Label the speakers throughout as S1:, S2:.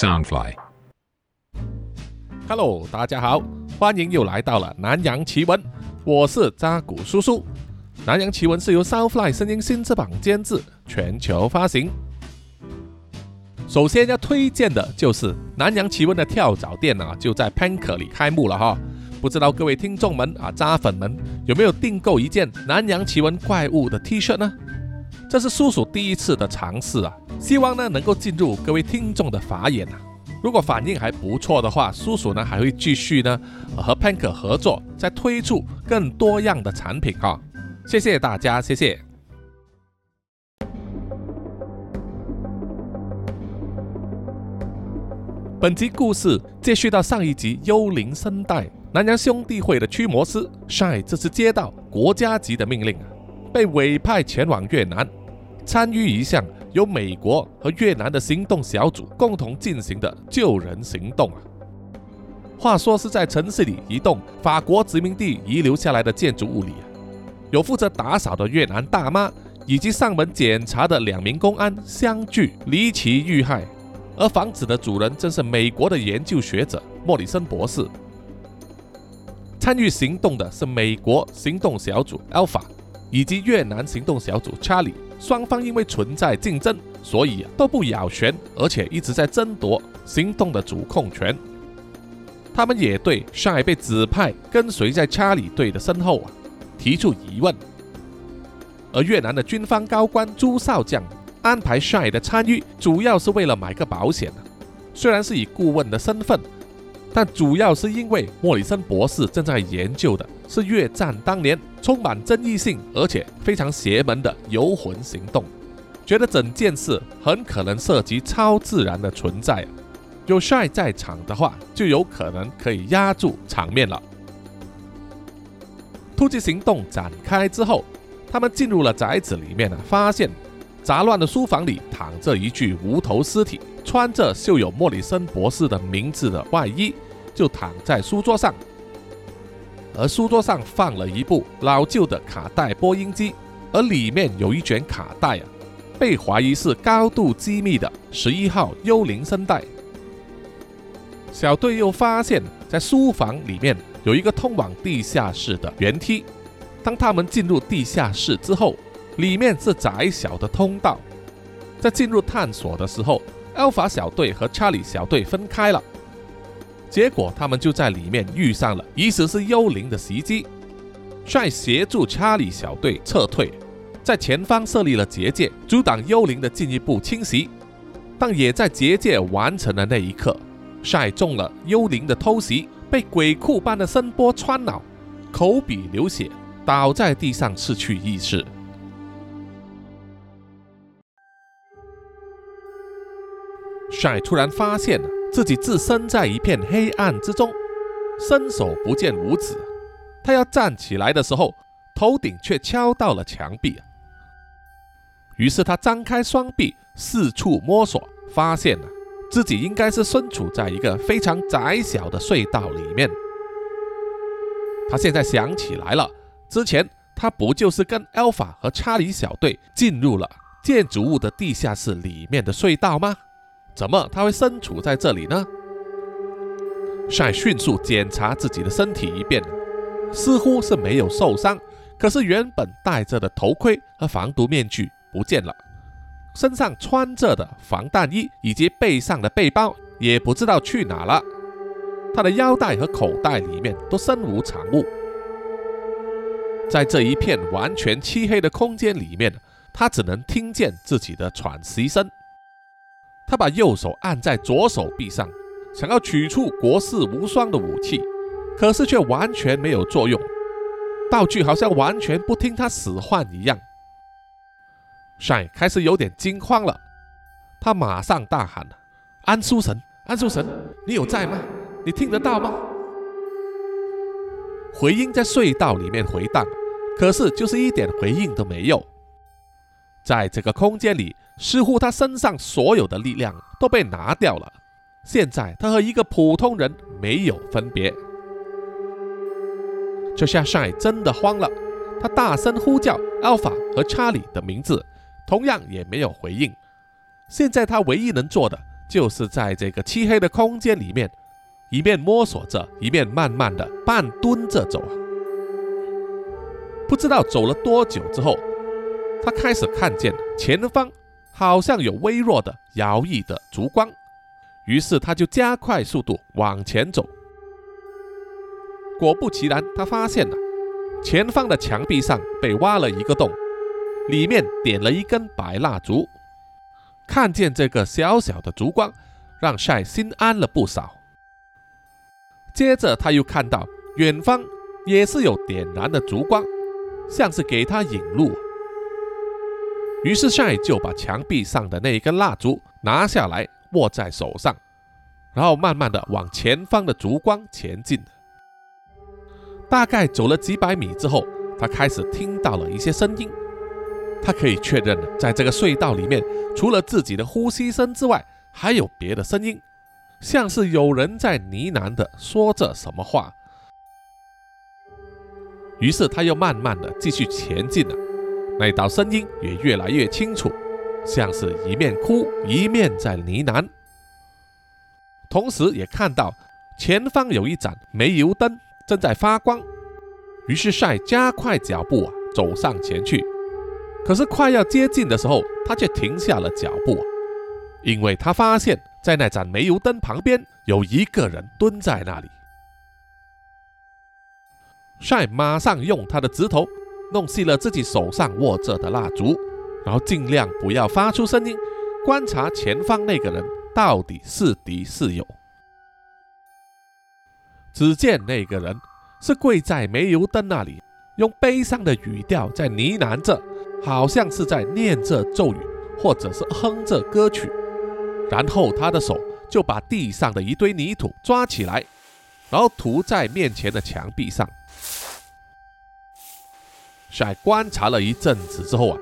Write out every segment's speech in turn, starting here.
S1: Soundfly。
S2: Hello，大家好，欢迎又来到了南洋奇闻，我是扎古叔叔。南洋奇闻是由 Soundfly 声音新翅膀监制，全球发行。首先要推荐的就是南洋奇闻的跳蚤店啊，就在 Panker 里开幕了哈。不知道各位听众们啊，扎粉们有没有订购一件南洋奇闻怪物的 T 恤呢？这是叔叔第一次的尝试啊，希望呢能够进入各位听众的法眼啊。如果反应还不错的话，叔叔呢还会继续呢、和 Pank 合作，再推出更多样的产品哈、谢谢大家，谢谢。本集故事接续到上一集《幽灵声带》，南洋兄弟会的驱魔师 Shine 这次接到国家级的命令，被委派前往越南，参与一项由美国和越南的行动小组共同进行的救人行动啊。话说是在城市里一栋法国殖民地遗留下来的建筑物里啊，有负责打扫的越南大妈以及上门检查的两名公安相聚离奇遇害。而房子的主人正是美国的研究学者莫里森博士。参与行动的是美国行动小组 Alpha 以及越南行动小组 Charlie，双方因为存在竞争，所以都不咬弦，而且一直在争夺行动的主控权。他们也对上海被指派跟随在查理队的身后啊提出疑问。而越南的军方高官朱少将安排 shy 的参与，主要是为了买个保险虽然是以顾问的身份，但主要是因为莫里森博士正在研究的是越战当年充满争议性而且非常邪门的游魂行动，觉得整件事很可能涉及超自然的存在。有 Shine 在场的话，就有可能可以压住场面了。突击行动展开之后，他们进入了宅子里面啊，发现。杂乱的书房里躺着一具无头尸体，穿着绣有莫里森博士的名字的外衣，就躺在书桌上。而书桌上放了一部老旧的卡带播音机，而里面有一卷卡带啊，被怀疑是高度机密的十一号幽灵声带。小队又发现，在书房里面有一个通往地下室的圆梯。当他们进入地下室之后，里面是窄小的通道，在进入探索的时候，Alpha 小队和查理小队分开了，结果他们就在里面遇上了疑似是幽灵的袭击。帅协助查理小队撤退，在前方设立了结界，阻挡幽灵的进一步侵袭。但也在结界完成的那一刻，帅中了幽灵的偷袭，被鬼哭般的声波穿脑，口鼻流血，倒在地上失去意识。帅突然发现自己置身在一片黑暗之中，伸手不见五指。他要站起来的时候，头顶却敲到了墙壁。于是他张开双臂，四处摸索，发现了自己应该是身处在一个非常窄小的隧道里面。他现在想起来了，之前他不就是跟 Alpha 和查理小队进入了建筑物的地下室里面的隧道吗？怎么他会身处在这里呢？帅迅速检查自己的身体一遍，似乎是没有受伤，可是原本戴着的头盔和防毒面具不见了，身上穿着的防弹衣以及背上的背包也不知道去哪了，他的腰带和口袋里面都身无长物。在这一片完全漆黑的空间里面，他只能听见自己的喘息声。他把右手按在左手臂上，想要取出国士无双的武器，可是却完全没有作用，道具好像完全不听他使唤一样。Shine 开始有点惊慌了，他马上大喊：“安叔神，安叔神，你有在吗？你听得到吗？”回音在隧道里面回荡，可是就是一点回应都没有。在这个空间里，似乎他身上所有的力量都被拿掉了。现在他和一个普通人没有分别。这下晒真的慌了，他大声呼叫 Alpha 和查理的名字，同样也没有回应。现在他唯一能做的就是在这个漆黑的空间里面，一面摸索着，一面慢慢的半蹲着走。不知道走了多久之后，他开始看见前方好像有微弱的摇曳的烛光，于是他就加快速度往前走。果不其然，他发现了前方的墙壁上被挖了一个洞，里面点了一根白蜡烛。看见这个小小的烛光，让晒心安了不少。接着他又看到远方也是有点燃的烛光，像是给他引路。于是帅就把墙壁上的那一根蜡烛拿下来，握在手上，然后慢慢的往前方的烛光前进。大概走了几百米之后，他开始听到了一些声音。他可以确认，在这个隧道里面，除了自己的呼吸声之外，还有别的声音，像是有人在呢喃的说着什么话。于是他又慢慢的继续前进了，那道声音也越来越清楚，像是一面哭一面在呢喃。同时也看到前方有一盏煤油灯正在发光，于是晒加快脚步啊，走上前去。可是快要接近的时候，他却停下了脚步，因为他发现，在那盏煤油灯旁边有一个人蹲在那里。帅马上用他的指头弄熄了自己手上握着的蜡烛，然后尽量不要发出声音，观察前方那个人到底是敌是友。只见那个人是跪在煤油灯那里，用悲伤的语调在呢喃着。好像是在念着咒语，或者是哼着歌曲，然后他的手就把地上的一堆泥土抓起来，然后涂在面前的墙壁上。在观察了一阵子之后啊，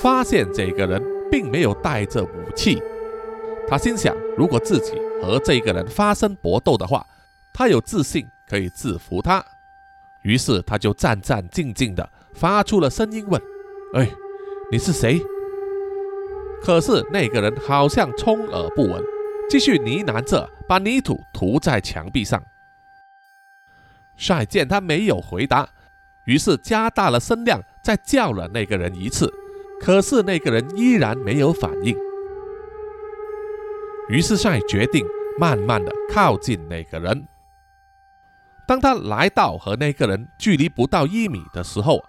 S2: 发现这个人并没有带着武器。他心想，如果自己和这个人发生搏斗的话，他有自信可以制服他。于是他就战战兢兢地发出了声音问。哎，你是谁？可是那个人好像充耳不闻，继续呢喃着，把泥土涂在墙壁上。帅见他没有回答，于是加大了声量，再叫了那个人一次。可是那个人依然没有反应。于是帅决定慢慢的靠近那个人。当他来到和那个人距离不到一米的时候，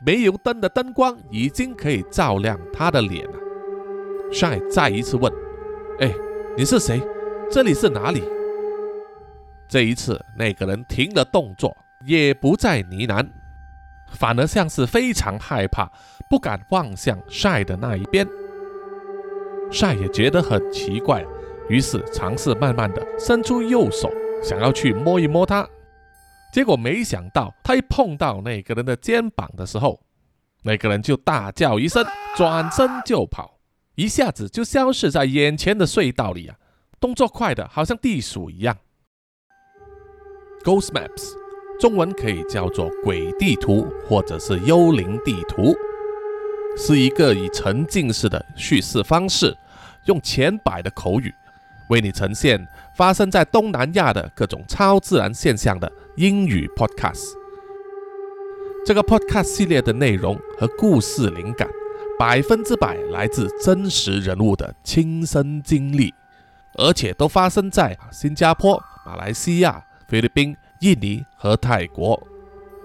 S2: 煤油灯的灯光已经可以照亮他的脸了。帅再一次问：“哎，你是谁？这里是哪里？”这一次，那个人停了动作，也不再呢喃，反而像是非常害怕，不敢望向晒的那一边。晒也觉得很奇怪，于是尝试慢慢的伸出右手，想要去摸一摸他。结果没想到，他一碰到那个人的肩膀的时候，那个人就大叫一声，转身就跑，一下子就消失在眼前的隧道里啊！动作快的好像地鼠一样。Ghost Maps，中文可以叫做鬼地图或者是幽灵地图，是一个以沉浸式的叙事方式，用浅白的口语。为你呈现发生在东南亚的各种超自然现象的英语 podcast。这个 podcast 系列的内容和故事灵感，百分之百来自真实人物的亲身经历，而且都发生在新加坡、马来西亚、菲律宾、印尼和泰国。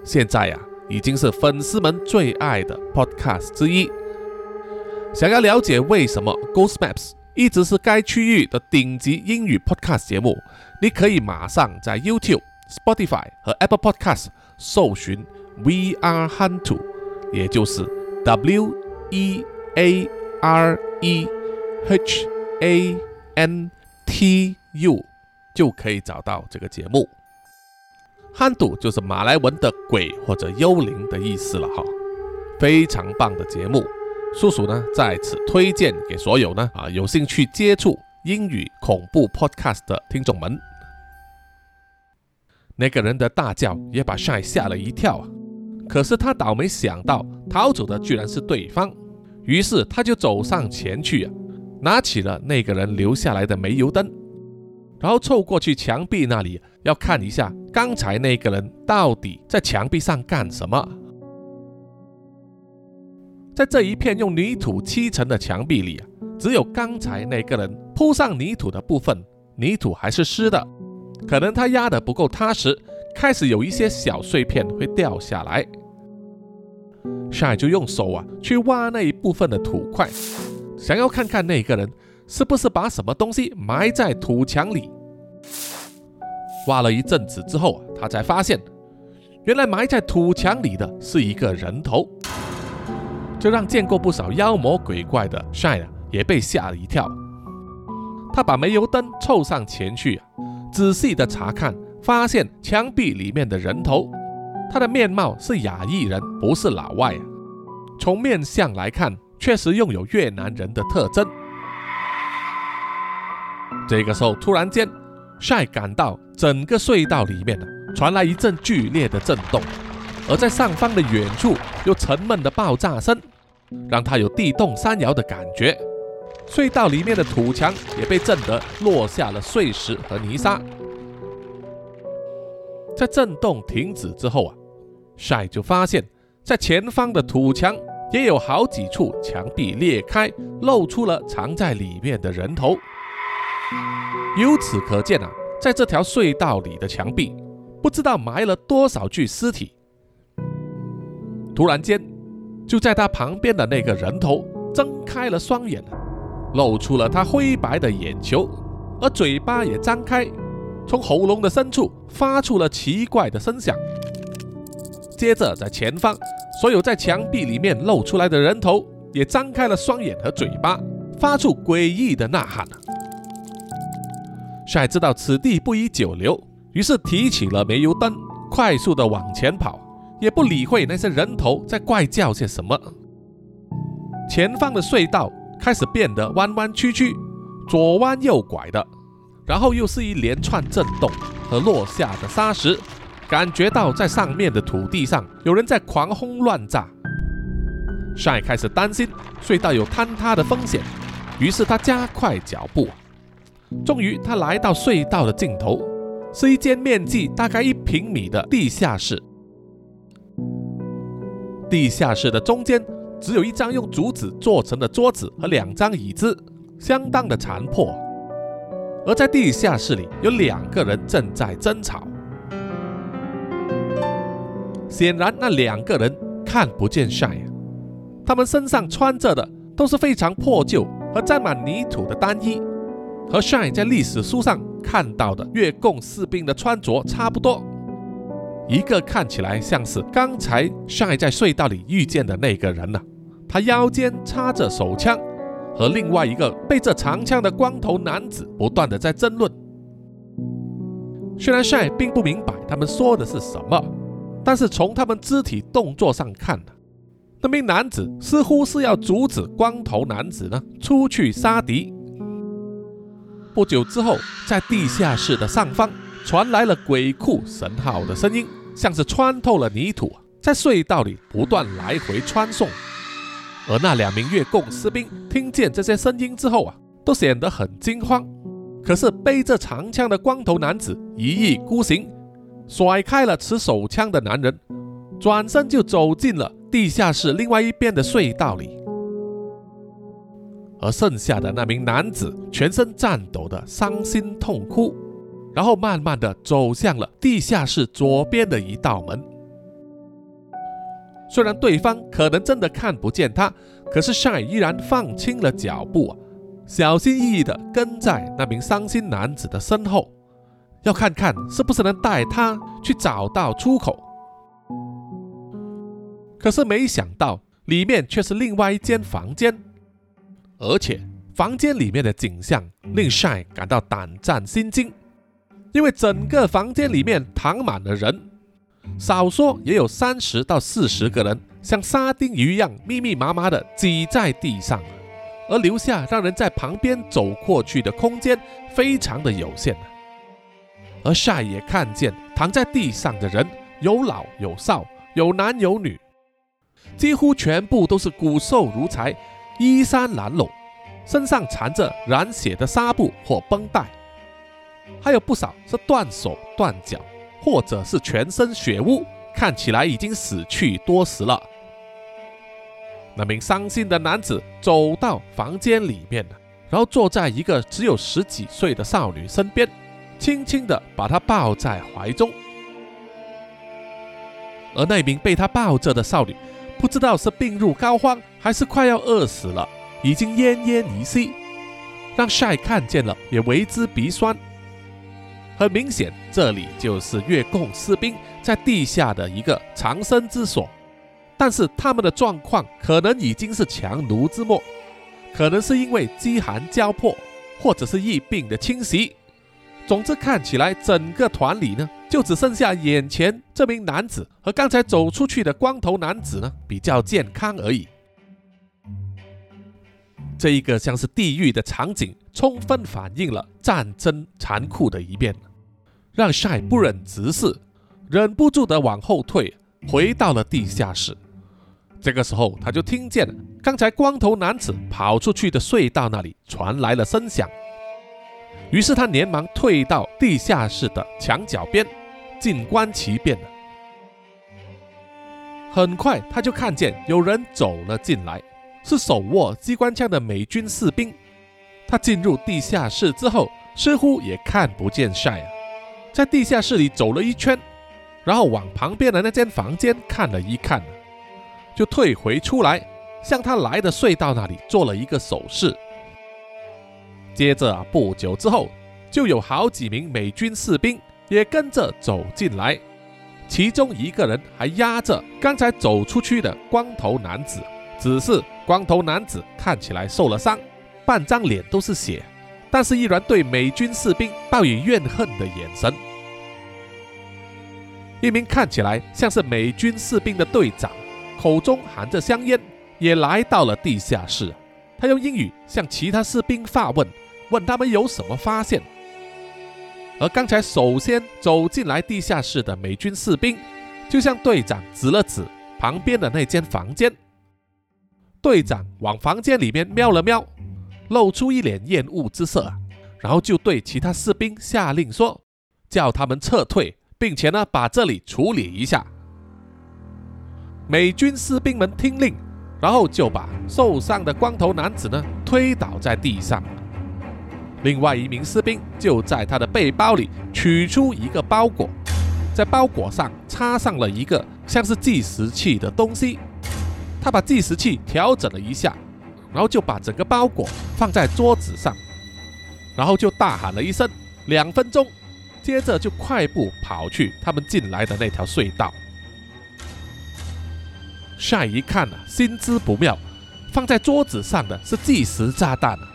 S2: 现在呀，已经是粉丝们最爱的 podcast 之一。想要了解为什么 Ghost Maps？一直是该区域的顶级英语 podcast 节目，你可以马上在 YouTube、Spotify 和 Apple Podcast 搜寻 We Are Hantu，也就是 W E A R E H A N T U，就可以找到这个节目。Hantu 就是马来文的鬼或者幽灵的意思了哈，非常棒的节目。叔叔呢，在此推荐给所有呢啊有兴趣接触英语恐怖 podcast 的听众们。那个人的大叫也把 Shy 吓了一跳啊！可是他倒没想到逃走的居然是对方，于是他就走上前去啊，拿起了那个人留下来的煤油灯，然后凑过去墙壁那里，要看一下刚才那个人到底在墙壁上干什么。在这一片用泥土砌成的墙壁里，只有刚才那个人铺上泥土的部分，泥土还是湿的，可能他压得不够踏实，开始有一些小碎片会掉下来。Shy 就用手啊去挖那一部分的土块。想要看看那个人是不是把什么东西埋在土墙里。挖了一阵子之后，他才发现，原来埋在土墙里的是一个人头，这让见过不少妖魔鬼怪的 Shine 也被吓了一跳。他把煤油灯凑上前去，仔细的查看，发现墙壁里面的人头，他的面貌是亚裔人，不是老外。从面相来看。确实拥有越南人的特征。这个时候，突然间，Shy 感到整个隧道里面呢传来一阵剧烈的震动，而在上方的远处又沉闷的爆炸声，让他有地动山摇的感觉。隧道里面的土墙也被震得落下了碎石和泥沙。在震动停止之后啊，Shy 就发现，在前方的土墙。也有好几处墙壁裂开，露出了藏在里面的人头。由此可见啊，在这条隧道里的墙壁，不知道埋了多少具尸体。突然间，就在他旁边的那个人头睁开了双眼，露出了他灰白的眼球，而嘴巴也张开，从喉咙的深处发出了奇怪的声响。接着，在前方。所有在墙壁里面露出来的人头也张开了双眼和嘴巴，发出诡异的呐喊。帅知道此地不宜久留，于是提起了煤油灯，快速的往前跑，也不理会那些人头在怪叫些什么。前方的隧道开始变得弯弯曲曲，左弯右拐的，然后又是一连串震动和落下的沙石。感觉到在上面的土地上有人在狂轰乱炸帅开始担心隧道有坍塌的风险，于是他加快脚步。终于，他来到隧道的尽头，是一间面积大概一平米的地下室。地下室的中间只有一张用竹子做成的桌子和两张椅子，相当的残破。而在地下室里有两个人正在争吵。显然，那两个人看不见 Shy，他们身上穿着的都是非常破旧和沾满泥土的单衣，和 Shy 在历史书上看到的越共士兵的穿着差不多。一个看起来像是刚才 Shy 在隧道里遇见的那个人呢，他腰间插着手枪，和另外一个背着长枪的光头男子不断的在争论。虽然 Shy 并不明白他们说的是什么。但是从他们肢体动作上看呢，那名男子似乎是要阻止光头男子呢出去杀敌。不久之后，在地下室的上方传来了鬼哭神号的声音，像是穿透了泥土，在隧道里不断来回穿送。而那两名越共士兵听见这些声音之后啊，都显得很惊慌。可是背着长枪的光头男子一意孤行。甩开了持手枪的男人，转身就走进了地下室另外一边的隧道里。而剩下的那名男子全身颤抖的伤心痛哭，然后慢慢的走向了地下室左边的一道门。虽然对方可能真的看不见他，可是 Shy 依然放轻了脚步，小心翼翼的跟在那名伤心男子的身后。要看看是不是能带他去找到出口，可是没想到里面却是另外一间房间，而且房间里面的景象令 Shy 感到胆战心惊，因为整个房间里面躺满了人，少说也有三十到四十个人，像沙丁鱼一样密密麻麻的挤在地上，而留下让人在旁边走过去的空间非常的有限。而夏也看见躺在地上的人有老有少，有男有女，几乎全部都是骨瘦如柴，衣衫褴褛，身上缠着染血的纱布或绷带，还有不少是断手断脚，或者是全身血污，看起来已经死去多时了。那名伤心的男子走到房间里面，然后坐在一个只有十几岁的少女身边，轻轻地把她抱在怀中。而那名被他抱着的少女，不知道是病入膏肓，还是快要饿死了，已经奄奄一息，让 Shy 看见了也为之鼻酸。很明显，这里就是越共士兵在地下的一个藏身之所。但是他们的状况可能已经是强弩之末，可能是因为饥寒交迫，或者是疫病的侵袭。总之，看起来整个团里呢，就只剩下眼前这名男子和刚才走出去的光头男子呢比较健康而已。这一个像是地狱的场景，充分反映了战争残酷的一面，让 Shy 不忍直视，忍不住的往后退，回到了地下室。这个时候，他就听见刚才光头男子跑出去的隧道那里传来了声响，于是他连忙退到地下室的墙角边，静观其变。很快，他就看见有人走了进来，是手握机关枪的美军士兵。他进入地下室之后，似乎也看不见晒啊，在地下室里走了一圈，然后往旁边的那间房间看了一看。就退回出来，向他来的隧道那里做了一个手势。接着，不久之后，就有好几名美军士兵也跟着走进来，其中一个人还压着刚才走出去的光头男子。只是光头男子看起来受了伤，半张脸都是血，但是依然对美军士兵抱以怨恨的眼神。一名看起来像是美军士兵的队长。口中含着香烟，也来到了地下室。他用英语向其他士兵发问，问他们有什么发现。而刚才首先走进来地下室的美军士兵，就向队长指了指旁边的那间房间。队长往房间里面瞄了瞄，露出一脸厌恶之色，然后就对其他士兵下令说：“叫他们撤退，并且呢，把这里处理一下。”美军士兵们听令，然后就把受伤的光头男子呢推倒在地上。另外一名士兵就在他的背包里取出一个包裹，在包裹上插上了一个像是计时器的东西。他把计时器调整了一下，然后就把整个包裹放在桌子上，然后就大喊了一声“两分钟”，接着就快步跑去他们进来的那条隧道。晒一看啊，心知不妙，放在桌子上的是计时炸弹啊！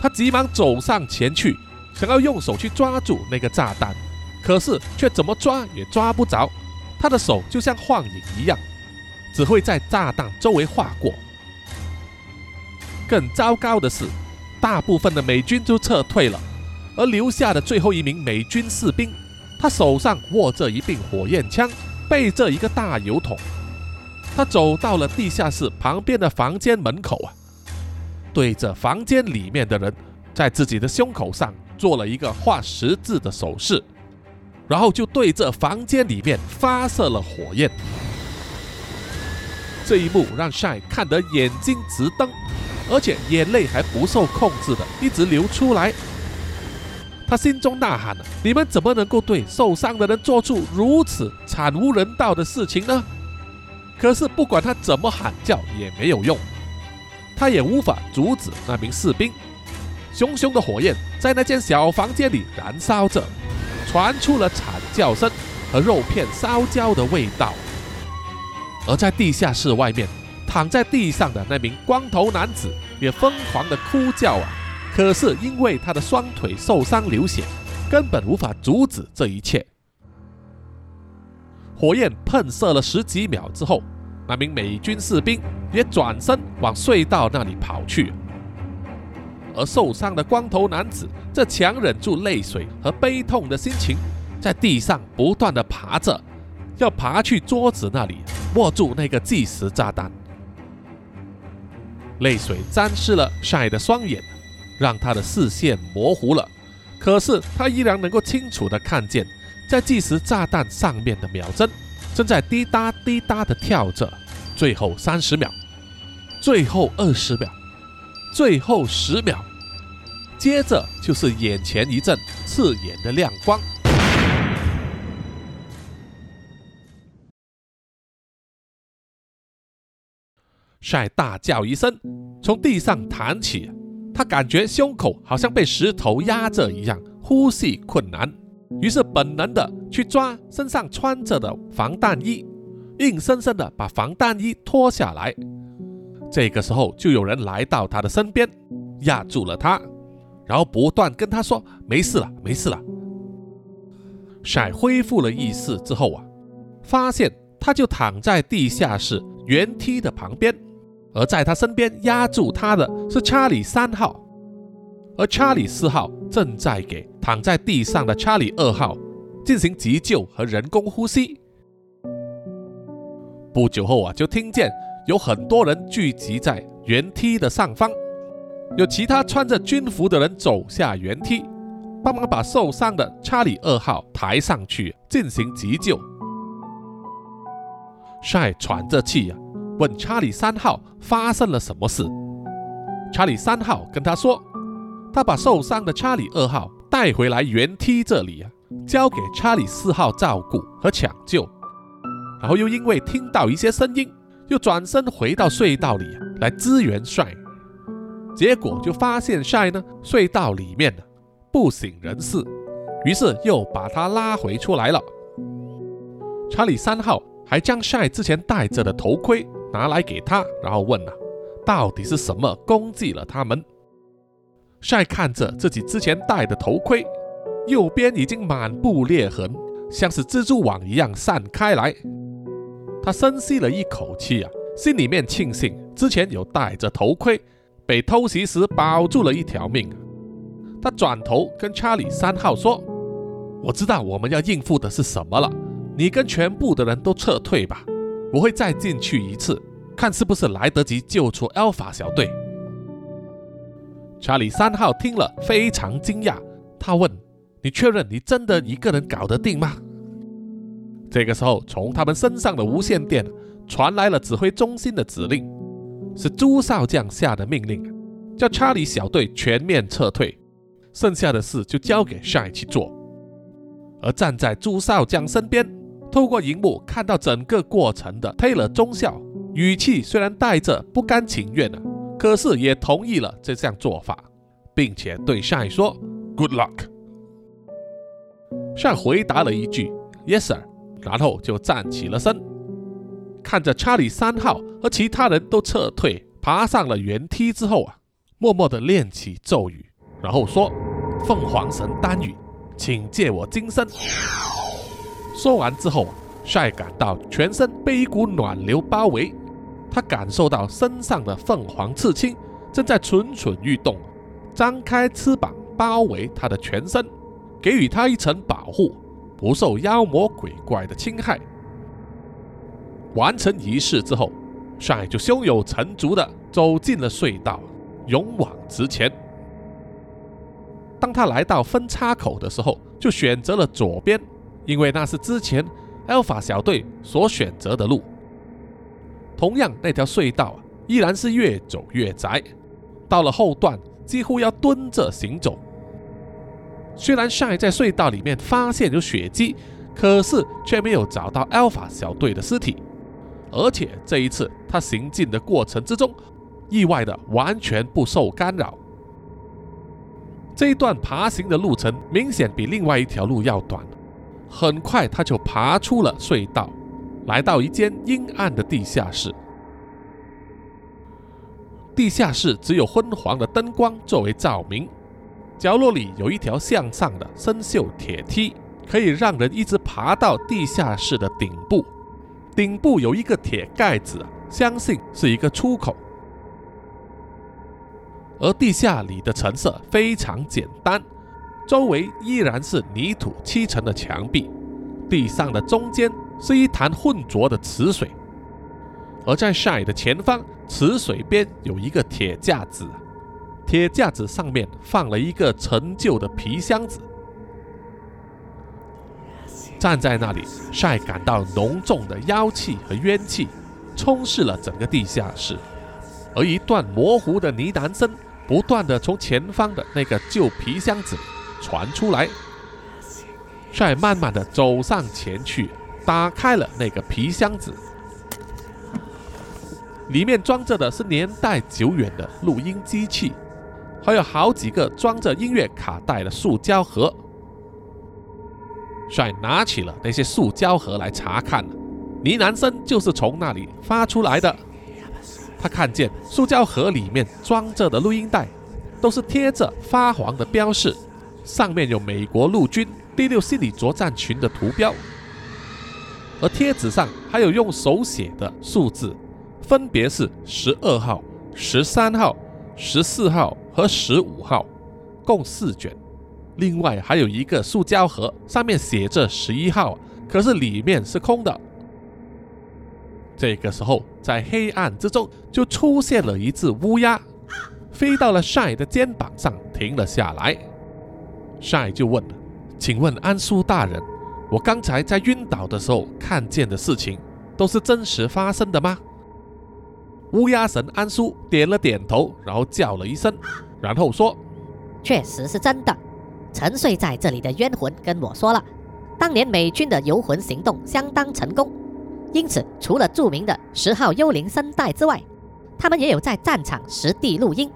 S2: 他急忙走上前去，想要用手去抓住那个炸弹，可是却怎么抓也抓不着，他的手就像幻影一样，只会在炸弹周围划过。更糟糕的是，大部分的美军都撤退了，而留下的最后一名美军士兵，他手上握着一柄火焰枪，背着一个大油桶。他走到了地下室旁边的房间门口啊，对着房间里面的人，在自己的胸口上做了一个画十字的手势，然后就对着房间里面发射了火焰。这一幕让 Shy 看得眼睛直瞪，而且眼泪还不受控制的一直流出来。他心中呐喊：“你们怎么能够对受伤的人做出如此惨无人道的事情呢？”可是不管他怎么喊叫也没有用，他也无法阻止那名士兵。熊熊的火焰在那间小房间里燃烧着，传出了惨叫声和肉片烧焦的味道。而在地下室外面，躺在地上的那名光头男子也疯狂的哭叫啊！可是因为他的双腿受伤流血，根本无法阻止这一切。火焰喷射了十几秒之后，那名美军士兵也转身往隧道那里跑去，而受伤的光头男子则强忍住泪水和悲痛的心情，在地上不断的爬着，要爬去桌子那里握住那个计时炸弹。泪水沾湿了晒的双眼，让他的视线模糊了。可是他依然能够清楚地看见，在计时炸弹上面的秒针正在滴答滴答地跳着。最后三十秒，最后二十秒，最后十秒，接着就是眼前一阵刺眼的亮光。帅大叫一声，从地上弹起，他感觉胸口好像被石头压着一样，呼吸困难，于是本能的去抓身上穿着的防弹衣，硬生生的把防弹衣脱下来。这个时候，就有人来到他的身边，压住了他，然后不断跟他说：“没事了，没事了。”帅恢复了意识之后啊，发现他就躺在地下室圆梯的旁边。而在他身边压住他的是查理三号，而查理四号正在给躺在地上的查理二号进行急救和人工呼吸。不久后啊，就听见有很多人聚集在圆梯的上方，有其他穿着军服的人走下圆梯，帮忙把受伤的查理二号抬上去进行急救。帅喘着气呀。问查理三号发生了什么事？查理三号跟他说，他把受伤的查理二号带回来原梯这里啊，交给查理四号照顾和抢救，然后又因为听到一些声音，又转身回到隧道里来支援帅，结果就发现帅呢隧道里面呢不省人事，于是又把他拉回出来了。查理三号还将帅之前戴着的头盔。拿来给他，然后问啊，到底是什么攻击了他们？帅看着自己之前戴的头盔，右边已经满布裂痕，像是蜘蛛网一样散开来。他深吸了一口气啊，心里面庆幸之前有戴着头盔，被偷袭时保住了一条命。他转头跟查理三号说：“我知道我们要应付的是什么了，你跟全部的人都撤退吧。”我会再进去一次，看是不是来得及救出 Alpha 小队。查理三号听了非常惊讶，他问：“你确认你真的一个人搞得定吗？”这个时候，从他们身上的无线电传来了指挥中心的指令，是朱少将下的命令，叫查理小队全面撤退，剩下的事就交给 Shy 去做。而站在朱少将身边。透过荧幕看到整个过程的 Taylor 中校，语气虽然带着不甘情愿啊，可是也同意了这项做法，并且对 Sai 说 “Good luck”。Sai 回答了一句 “Yes sir”，然后就站起了身，看着查理三号和其他人都撤退，爬上了圆梯之后啊，默默地念起咒语，然后说：“凤凰神丹羽，请借我今生。”说完之后，帅感到全身被一股暖流包围，他感受到身上的凤凰刺青正在蠢蠢欲动，张开翅膀包围他的全身，给予他一层保护，不受妖魔鬼怪的侵害。完成仪式之后，帅就胸有成竹地走进了隧道，勇往直前。当他来到分叉口的时候，就选择了左边。因为那是之前 Alpha 小队所选择的路。同样，那条隧道啊，依然是越走越窄，到了后段几乎要蹲着行走。虽然 Shine 在隧道里面发现有血迹，可是却没有找到 Alpha 小队的尸体。而且这一次他行进的过程之中，意外的完全不受干扰。这一段爬行的路程明显比另外一条路要短。很快，他就爬出了隧道，来到一间阴暗的地下室。地下室只有昏黄的灯光作为照明，角落里有一条向上的生锈铁梯，可以让人一直爬到地下室的顶部。顶部有一个铁盖子，相信是一个出口。而地下里的陈设非常简单。周围依然是泥土砌成的墙壁，地上的中间是一潭浑浊的池水，而在 Shy 的前方，池水边有一个铁架子，铁架子上面放了一个陈旧的皮箱子。站在那里，Shy 感到浓重的妖气和冤气充斥了整个地下室，而一段模糊的呢喃声不断的从前方的那个旧皮箱子传出来。帅慢慢的走上前去，打开了那个皮箱子，里面装着的是年代久远的录音机器，还有好几个装着音乐卡带的塑胶盒。帅拿起了那些塑胶盒来查看，呢喃声就是从那里发出来的。他看见塑胶盒里面装着的录音带，都是贴着发黄的标示，上面有美国陆军第六心理作战群的图标，而贴纸上还有用手写的数字，分别是十二号、十三号、十四号和十五号，共四卷。另外还有一个塑胶盒，上面写着十一号，可是里面是空的。这个时候，在黑暗之中就出现了一只乌鸦，飞到了帅的肩膀上，停了下来。赛就问了：“请问安叔大人，我刚才在晕倒的时候看见的事情，都是真实发生的吗？”乌鸦神安叔点了点头，然后叫了一声，然后说：“
S1: 确实是真的。”沉睡在这里的冤魂跟我说了，当年美军的游魂行动相当成功，因此除了著名的十号幽灵声带之外，他们也有在战场实地录音，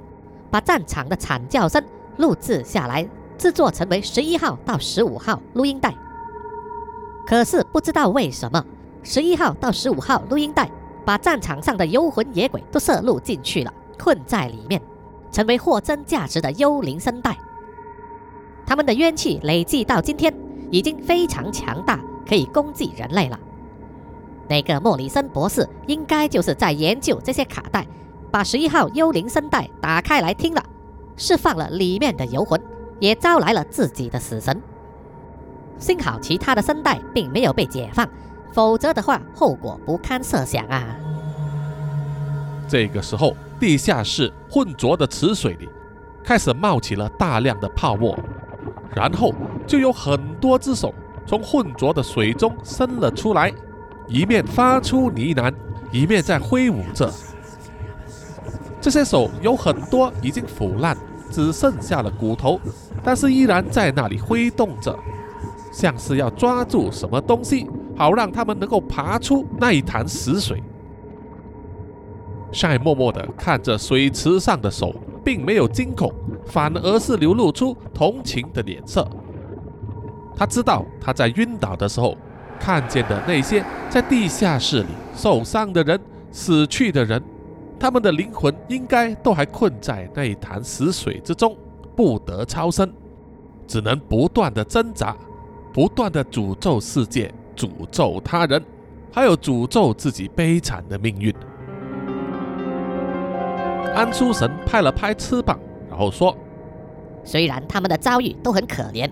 S1: 把战场的惨叫声录制下来，制作成为十一号到十五号录音带。可是不知道为什么，十一号到十五号录音带把战场上的幽魂野鬼都摄录进去了，困在里面，成为货真价实的幽灵声带。他们的冤气累计到今天已经非常强大，可以攻击人类了。那个莫里森博士应该就是在研究这些卡带，把十一号幽灵声带打开来听了，释放了里面的游魂，也招来了自己的死神。幸好其他的声带并没有被解放，否则的话后果不堪设想啊！
S2: 这个时候，地下室浑浊的池水里开始冒起了大量的泡沫。然后就有很多只手从浑浊的水中伸了出来，一面发出呢喃，一面在挥舞着。这些手有很多已经腐烂，只剩下了骨头，但是依然在那里挥动着，像是要抓住什么东西，好让他们能够爬出那一潭死水。晒默默地看着水池上的手，并没有惊恐。反而是流露出同情的脸色。他知道他在晕倒的时候看见的那些在地下室里受伤的人、死去的人，他们的灵魂应该都还困在那一潭死水之中，不得超生，只能不断的挣扎，不断的诅咒世界、诅咒他人，还有诅咒自己悲惨的命运。安叔神拍了拍翅膀。然后说：“
S1: 虽然他们的遭遇都很可怜，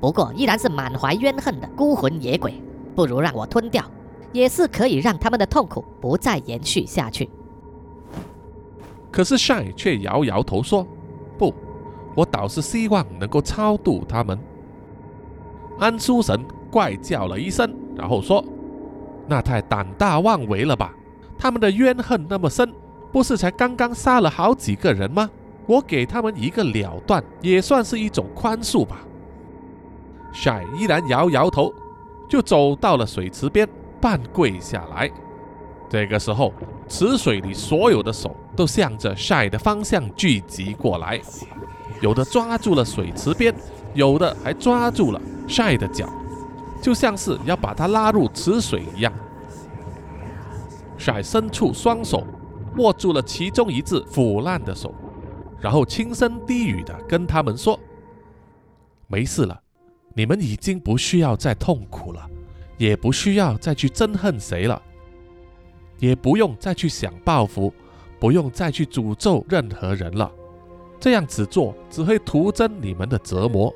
S1: 不过依然是满怀怨恨的孤魂野鬼，不如让我吞掉，也是可以让他们的痛苦不再延续下去。”
S2: 可是 s h i n 却摇摇头说：“不，我倒是希望能够超度他们。”安叔神怪叫了一声，然后说：“那太胆大妄为了吧？他们的怨恨那么深，不是才刚刚杀了好几个人吗？”我给他们一个了断，也算是一种宽恕吧。Shy 依然摇摇头，就走到了水池边，半跪下来。这个时候，池水里所有的手都向着晒的方向聚集过来，有的抓住了水池边，有的还抓住了晒的脚，就像是要把他拉入池水一样。晒伸出双手，握住了其中一只腐烂的手。然后轻声低语的跟他们说：“没事了，你们已经不需要再痛苦了，也不需要再去憎恨谁了，也不用再去想报复，不用再去诅咒任何人了。这样子做只会徒增你们的折磨。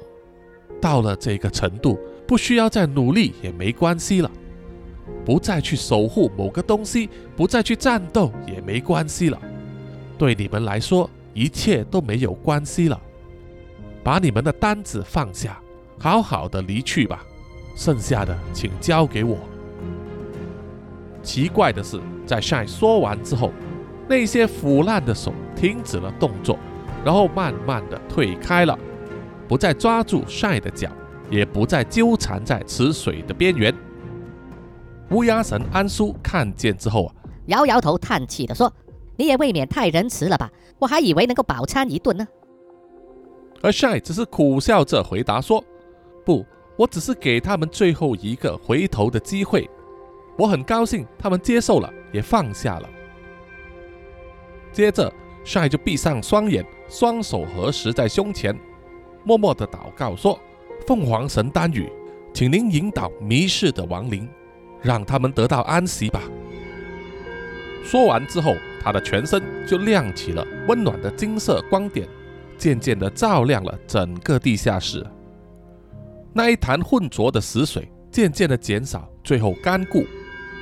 S2: 到了这个程度，不需要再努力也没关系了。不再去守护某个东西，不再去战斗也没关系了。对你们来说，一切都没有关系了。把你们的担子放下，好好的离去吧。剩下的请交给我。奇怪的是，在 shy 说完之后，那些腐烂的手停止了动作，然后慢慢的退开了，不再抓住 Shine 的脚，也不再纠缠在池水的边缘。乌鸦神安叔看见之后啊，
S1: 摇摇头，叹气的说：“你也未免太仁慈了吧？我还以为能够饱餐一顿呢。”
S2: 而 Shine 只是苦笑着回答说：“不，我只是给他们最后一个回头的机会。我很高兴他们接受了，也放下了。”接着，Shine 就闭上双眼，双手合十在胸前，默默的祷告说：“凤凰神丹羽，请您引导迷失的亡灵，让他们得到安息吧。”说完之后，他的全身就亮起了温暖的金色光点。渐渐地照亮了整个地下室，那一潭浑浊的死水渐渐地减少，最后干固，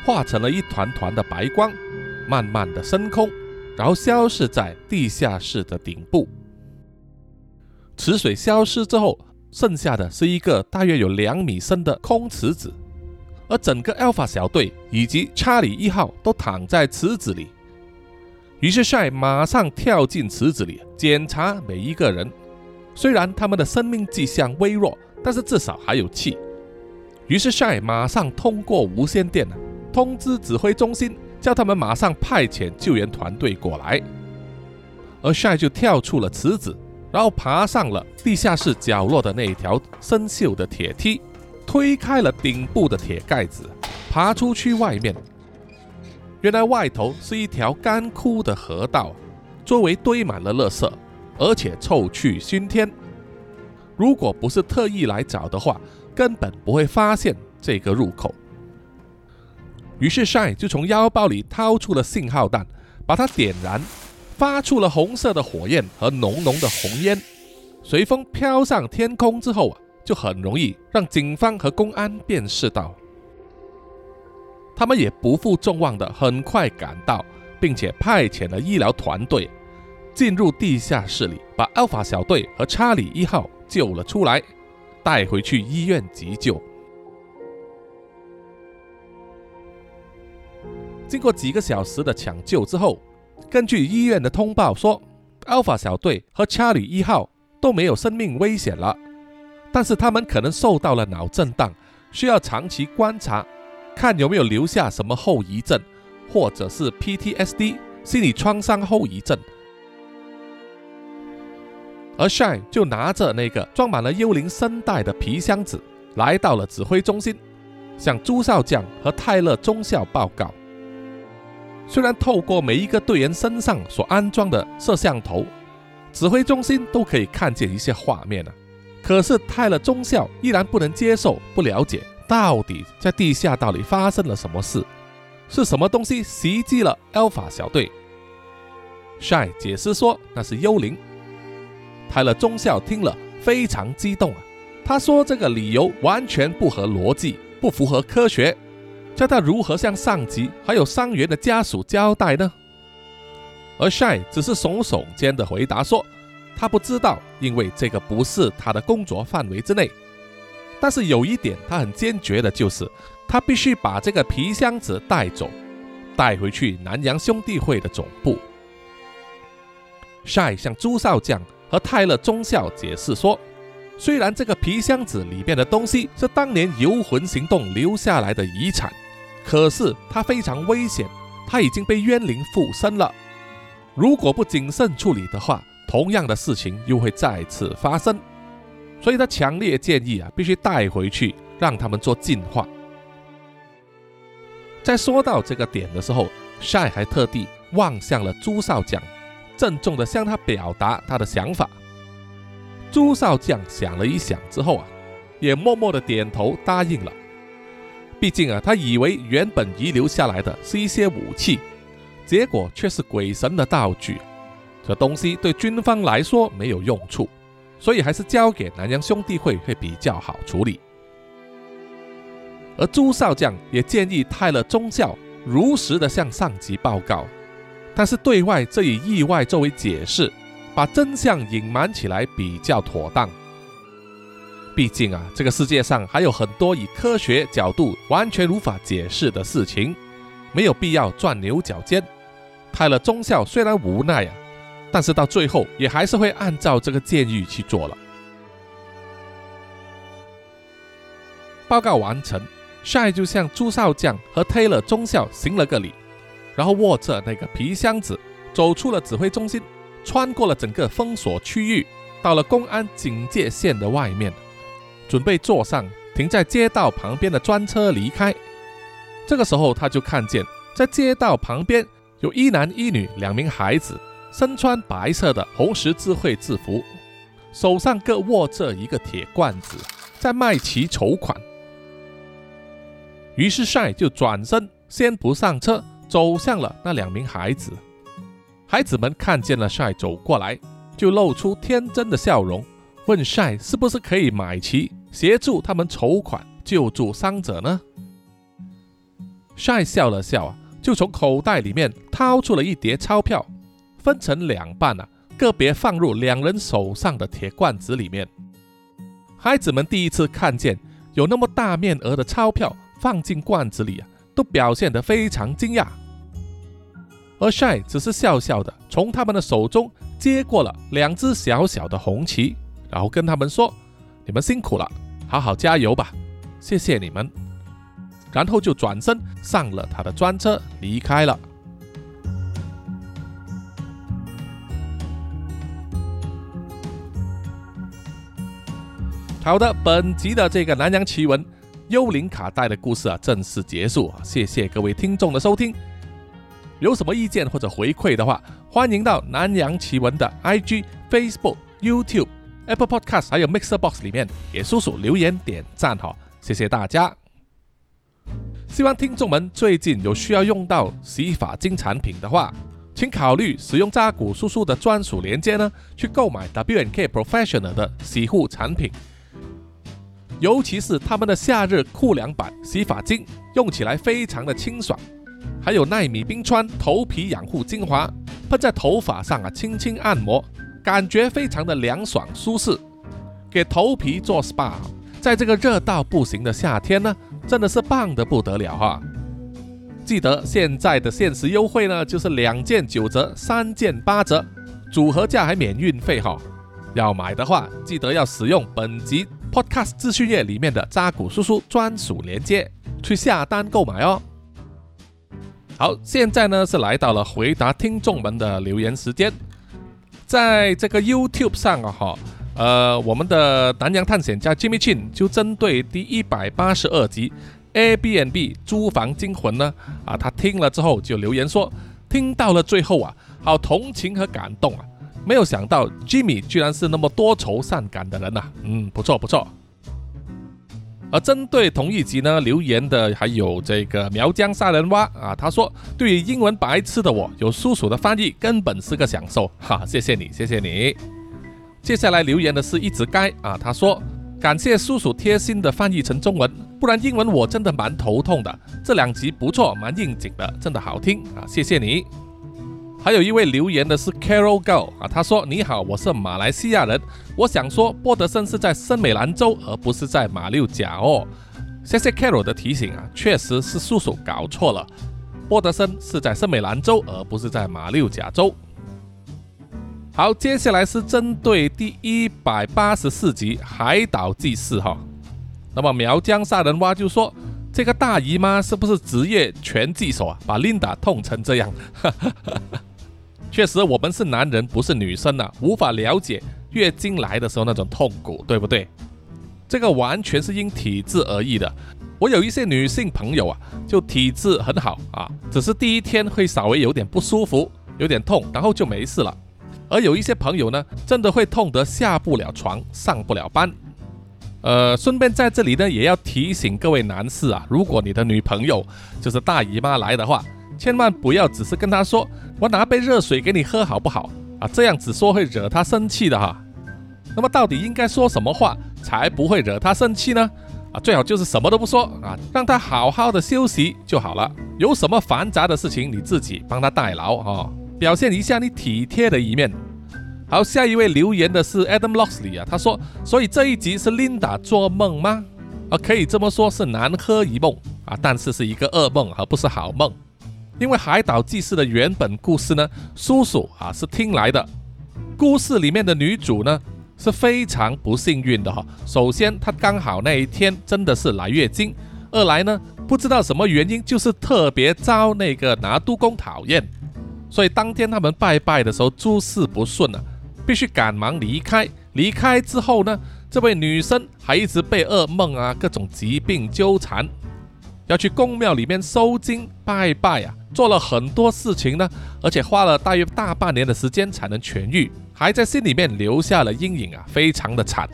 S2: 化成了一团团的白光，慢慢地升空，然后消失在地下室的顶部。池水消失之后，剩下的是一个大约有两米深的空池子，而整个 Alpha 小队以及查理一号都躺在池子里。于是帅马上跳进池子里检查每一个人，虽然他们的生命迹象微弱，但是至少还有气。于是帅马上通过无线电通知指挥中心，叫他们马上派遣救援团队过来。而帅就跳出了池子，然后爬上了地下室角落的那一条生锈的铁梯，推开了顶部的铁盖子，爬出去外面。原来外头是一条干枯的河道，周围堆满了垃圾，而且臭气熏天。如果不是特意来找的话，根本不会发现这个入口。于是 Sai 就从腰包里掏出了信号弹，把它点燃，发出了红色的火焰和浓浓的红烟，随风飘上天空之后啊，就很容易让警方和公安辨识到。他们也不负众望的，很快赶到，并且派遣了医疗团队进入地下室里，把 Alpha 小队和查理一号救了出来，带回去医院急救。经过几个小时的抢救之后，根据医院的通报说，Alpha 小队和查理一号都没有生命危险了，但是他们可能受到了脑震荡，需要长期观察。看有没有留下什么后遗症，或者是 PTSD 心理创伤后遗症。而 Shine 就拿着那个装满了幽灵声带的皮箱子，来到了指挥中心，向朱少将和泰勒中校报告。虽然透过每一个队员身上所安装的摄像头，指挥中心都可以看见一些画面了，可是泰勒中校依然不能接受，不了解。到底在地下道里发生了什么事？是什么东西袭击了 Alpha 小队？Shine 解释说那是幽灵。泰勒中校听了非常激动啊，他说这个理由完全不合逻辑，不符合科学，叫他如何向上级还有伤员的家属交代呢？而 Shine 只是耸耸肩的回答说，他不知道，因为这个不是他的工作范围之内。但是有一点，他很坚决的，就是他必须把这个皮箱子带走，带回去南洋兄弟会的总部。Shine 向朱少将和泰勒中校解释说，虽然这个皮箱子里面的东西是当年游魂行动留下来的遗产，可是他非常危险，他已经被冤灵附身了。如果不谨慎处理的话，同样的事情又会再次发生。所以他强烈建议啊，必须带回去，让他们做净化。在说到这个点的时候，Shine 还特地望向了朱少将，郑重的向他表达他的想法。朱少将想了一想之后啊，也默默的点头答应了。毕竟啊，他以为原本遗留下来的是一些武器，结果却是鬼神的道具，这东西对军方来说没有用处。所以还是交给南洋兄弟会会比较好处理。而朱少将也建议泰勒中校如实的向上级报告，但是对外这以意外作为解释，把真相隐瞒起来比较妥当。毕竟啊，这个世界上还有很多以科学角度完全无法解释的事情，没有必要钻牛角尖。泰勒中校虽然无奈啊，但是到最后也还是会按照这个建议去做了。报告完成，Shy 就向朱少将和 Taylor 中校行了个礼，然后握着那个皮箱子走出了指挥中心，穿过了整个封锁区域，到了公安警戒线的外面。准备坐上停在街道旁边的专车离开。这个时候，他就看见在街道旁边有一男一女两名孩子，身穿白色的红十字会制服，手上各握着一个铁罐子，在卖旗筹款。于是帅就转身，先不上车，走向了那两名孩子。孩子们看见了帅走过来，就露出天真的笑容，问帅是不是可以买旗。协助他们筹款救助伤者呢？帅笑了笑啊，就从口袋里面掏出了一叠钞票，分成两半啊，个别放入两人手上的铁罐子里面。孩子们第一次看见有那么大面额的钞票放进罐子里啊，都表现得非常惊讶。而帅只是笑笑的从他们的手中接过了两只小小的红旗，然后跟他们说。你们辛苦了，好好加油吧，谢谢你们。然后就转身上了他的专车离开了。好的，本集的这个南洋奇闻幽灵卡带的故事啊，正式结束啊！谢谢各位听众的收听。有什么意见或者回馈的话，欢迎到南洋奇闻的 IG、Facebook、YouTube。Apple Podcast 还有 Mixer Box 里面给叔叔留言点赞哈，谢谢大家。希望听众们最近有需要用到洗发精产品的话，请考虑使用扎古叔叔的专属链接呢，去购买 WNK Professional 的洗护产品。尤其是他们的夏日酷凉版洗发精，用起来非常的清爽。还有奈米冰川头皮养护精华，喷在头发上啊，轻轻按摩。感觉非常的凉爽舒适，给头皮做 SPA，在这个热到不行的夏天呢，真的是棒的不得了哈！记得现在的限时优惠呢，就是两件九折，三件八折，组合价还免运费哈！要买的话，记得要使用本集 Podcast 资讯页里面的扎古叔叔专属链接去下单购买哦。好，现在呢是来到了回答听众们的留言时间。在这个 YouTube 上啊，哈，呃，我们的南洋探险家 Jimmy Chin 就针对第一百八十二集 A B N B 租房惊魂呢，啊，他听了之后就留言说，听到了最后啊，好同情和感动啊，没有想到 Jimmy 居然是那么多愁善感的人呐，嗯，不错不错。而针对同一集呢留言的还有这个苗疆杀人蛙啊，他说对于英文白痴的我，有叔叔的翻译根本是个享受，哈，谢谢你，谢谢你。接下来留言的是一直该啊，他说感谢叔叔贴心的翻译成中文，不然英文我真的蛮头痛的。这两集不错，蛮应景的，真的好听啊，谢谢你。还有一位留言的是 Carol Go 啊，他说：“你好，我是马来西亚人，我想说波德森是在森美兰州，而不是在马六甲哦。”谢谢 Carol 的提醒啊，确实是叔叔搞错了，波德森是在森美兰州，而不是在马六甲州。好，接下来是针对第一百八十四集《海岛记事》哈，那么苗疆杀人蛙就说。这个大姨妈是不是职业拳击手啊？把 Linda 痛成这样，确实我们是男人，不是女生啊，无法了解月经来的时候那种痛苦，对不对？这个完全是因体质而异的。我有一些女性朋友啊，就体质很好啊，只是第一天会稍微有点不舒服，有点痛，然后就没事了。而有一些朋友呢，真的会痛得下不了床，上不了班。呃，顺便在这里呢，也要提醒各位男士啊，如果你的女朋友就是大姨妈来的话，千万不要只是跟他说“我拿杯热水给你喝好不好”啊，这样子说会惹他生气的哈。那么到底应该说什么话才不会惹他生气呢？啊，最好就是什么都不说啊，让他好好的休息就好了。有什么繁杂的事情，你自己帮他代劳哈，表现一下你体贴的一面。好，下一位留言的是 Adam Loxley 啊，他说：“所以这一集是 Linda 做梦吗？啊，可以这么说，是南柯一梦啊，但是是一个噩梦，而不是好梦。因为《海岛记事》的原本故事呢，叔叔啊是听来的。故事里面的女主呢是非常不幸运的哈。首先，她刚好那一天真的是来月经；二来呢，不知道什么原因，就是特别遭那个拿督公讨厌，所以当天他们拜拜的时候诸事不顺啊。”必须赶忙离开。离开之后呢，这位女生还一直被噩梦啊、各种疾病纠缠，要去宫庙里面收经拜拜啊，做了很多事情呢，而且花了大约大半年的时间才能痊愈，还在心里面留下了阴影啊，非常的惨。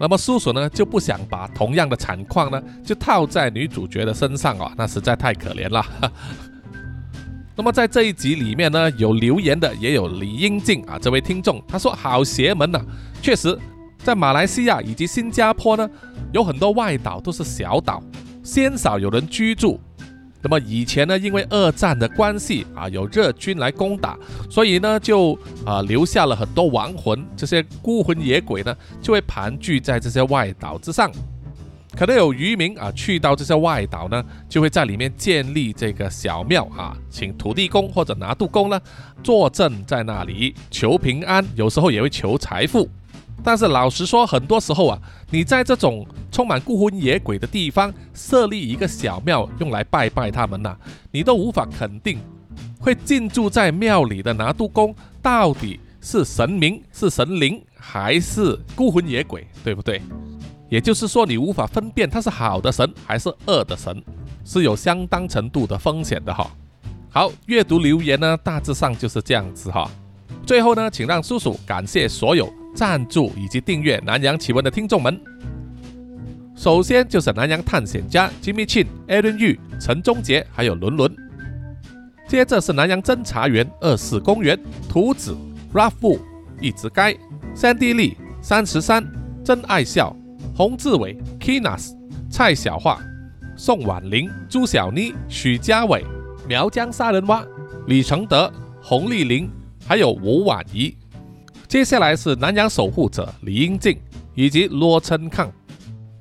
S2: 那么叔叔呢就不想把同样的惨况呢就套在女主角的身上啊，那实在太可怜了。那么在这一集里面呢，有留言的也有李英静啊，这位听众他说好邪门呐，确实，在马来西亚以及新加坡呢，有很多外岛都是小岛，鲜少有人居住。那么以前呢，因为二战的关系啊，有日军来攻打，所以呢就啊留下了很多亡魂，这些孤魂野鬼呢就会盘踞在这些外岛之上。可能有渔民啊，去到这些外岛呢，就会在里面建立这个小庙啊，请土地公或者拿渡公呢坐镇在那里求平安，有时候也会求财富。但是老实说，很多时候啊，你在这种充满孤魂野鬼的地方设立一个小庙用来拜拜他们呐，你都无法肯定会进驻在庙里的拿督公到底是神明、是神灵还是孤魂野鬼，对不对？也就是说，你无法分辨他是好的神还是恶的神，是有相当程度的风险的哈。好，阅读留言呢，大致上就是这样子哈。最后呢，请让叔叔感谢所有赞助以及订阅《南洋奇闻》的听众们。首先就是南洋探险家 Jimmy Chin、Aaron Yu、陈忠杰还有伦伦。接着是南洋侦查员二四公园、图子、Raffu、一直该、三 D 力、三十三、真爱笑。洪志伟、Kinas、蔡小桦、宋婉玲、朱小妮、许家伟、苗疆杀人蛙、李承德、洪丽玲，还有吴婉仪。接下来是南洋守护者李英静以及罗琛康。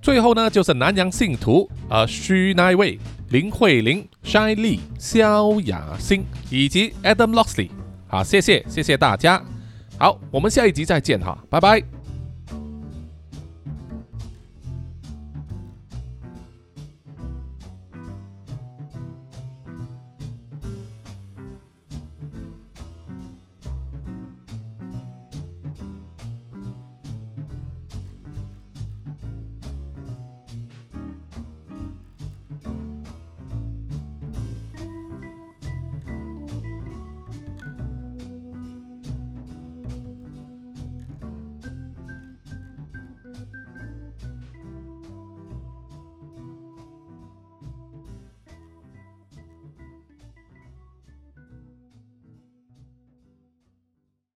S2: 最后呢，就是南洋信徒呃徐乃位、林慧玲、Shy Lee、萧雅欣以及 Adam Loxley。好，谢谢谢谢大家。好，我们下一集再见哈，拜拜。